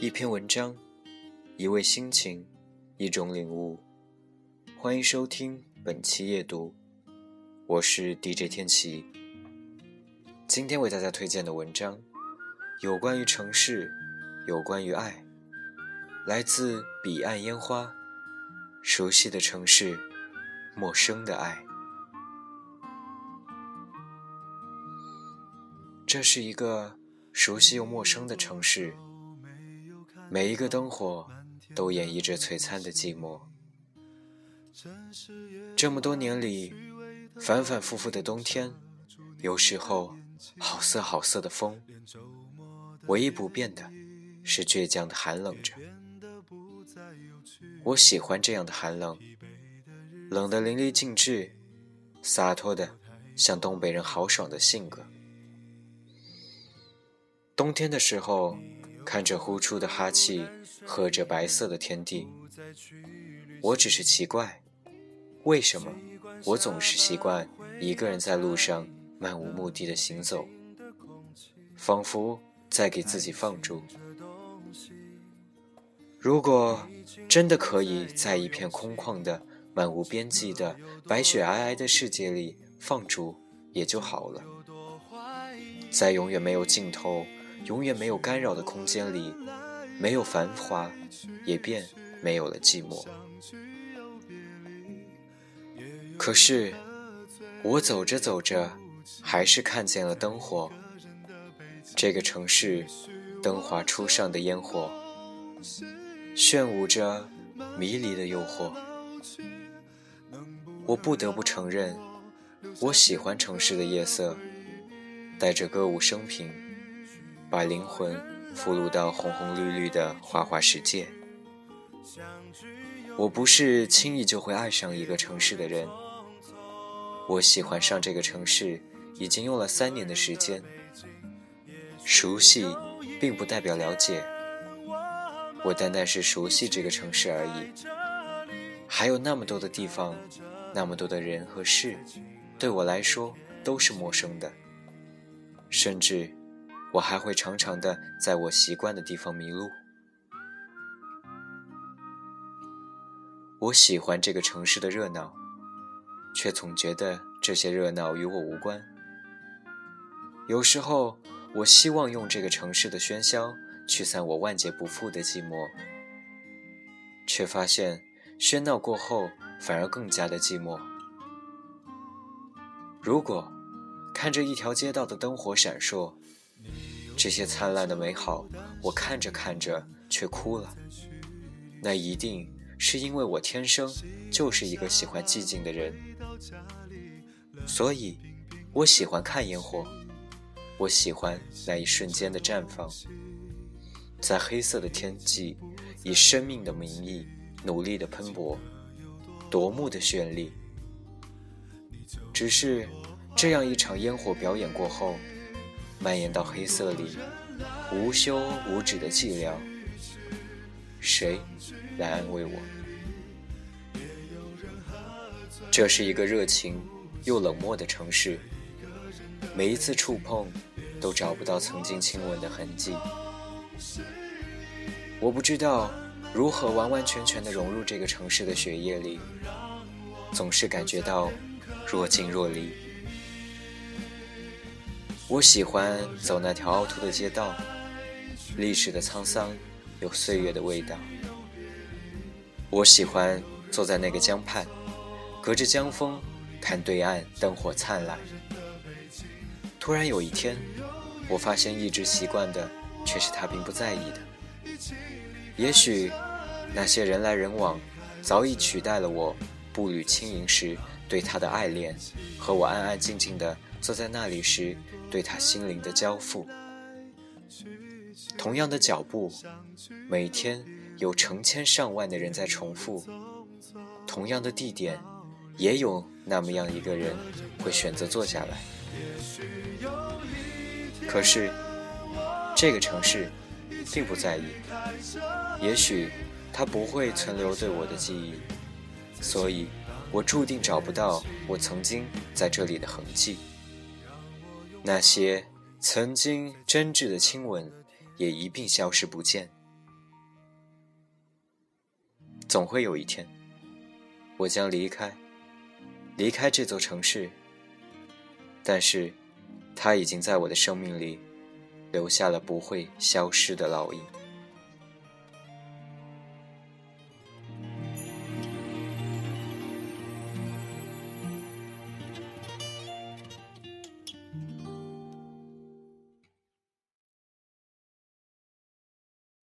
一篇文章，一位心情，一种领悟。欢迎收听本期夜读，我是 DJ 天琪。今天为大家推荐的文章，有关于城市，有关于爱，来自彼岸烟花。熟悉的城市，陌生的爱。这是一个熟悉又陌生的城市。每一个灯火都演绎着璀璨的寂寞。这么多年里，反反复复的冬天，有时候好色好色的风，唯一不变的是倔强的寒冷着。我喜欢这样的寒冷，冷得淋漓尽致，洒脱的像东北人豪爽的性格。冬天的时候。看着呼出的哈气，喝着白色的天地，我只是奇怪，为什么我总是习惯一个人在路上漫无目的的行走，仿佛在给自己放逐。如果真的可以在一片空旷的、漫无边际的白雪皑皑的世界里放逐，也就好了，在永远没有尽头。永远没有干扰的空间里，没有繁华，也便没有了寂寞。可是，我走着走着，还是看见了灯火。这个城市，灯华初上的烟火，炫舞着迷离的诱惑。我不得不承认，我喜欢城市的夜色，带着歌舞升平。把灵魂俘虏到红红绿绿的花花世界。我不是轻易就会爱上一个城市的人。我喜欢上这个城市已经用了三年的时间。熟悉并不代表了解，我单单是熟悉这个城市而已。还有那么多的地方，那么多的人和事，对我来说都是陌生的，甚至。我还会常常的在我习惯的地方迷路。我喜欢这个城市的热闹，却总觉得这些热闹与我无关。有时候，我希望用这个城市的喧嚣驱散我万劫不复的寂寞，却发现喧闹过后反而更加的寂寞。如果看着一条街道的灯火闪烁，这些灿烂的美好，我看着看着却哭了。那一定是因为我天生就是一个喜欢寂静的人，所以我喜欢看烟火，我喜欢那一瞬间的绽放，在黑色的天际，以生命的名义努力的喷薄，夺目的绚丽。只是这样一场烟火表演过后。蔓延到黑色里，无休无止的寂寥。谁来安慰我？这是一个热情又冷漠的城市，每一次触碰都找不到曾经亲吻的痕迹。我不知道如何完完全全的融入这个城市的血液里，总是感觉到若即若离。我喜欢走那条凹凸的街道，历史的沧桑有岁月的味道。我喜欢坐在那个江畔，隔着江风看对岸灯火灿烂。突然有一天，我发现一直习惯的却是他并不在意的。也许那些人来人往，早已取代了我步履轻盈时对他的爱恋，和我安安静静的坐在那里时。对他心灵的交付，同样的脚步，每天有成千上万的人在重复；同样的地点，也有那么样一个人会选择坐下来。可是，这个城市并不在意，也许它不会存留对我的记忆，所以我注定找不到我曾经在这里的痕迹。那些曾经真挚的亲吻，也一并消失不见。总会有一天，我将离开，离开这座城市。但是，它已经在我的生命里留下了不会消失的烙印。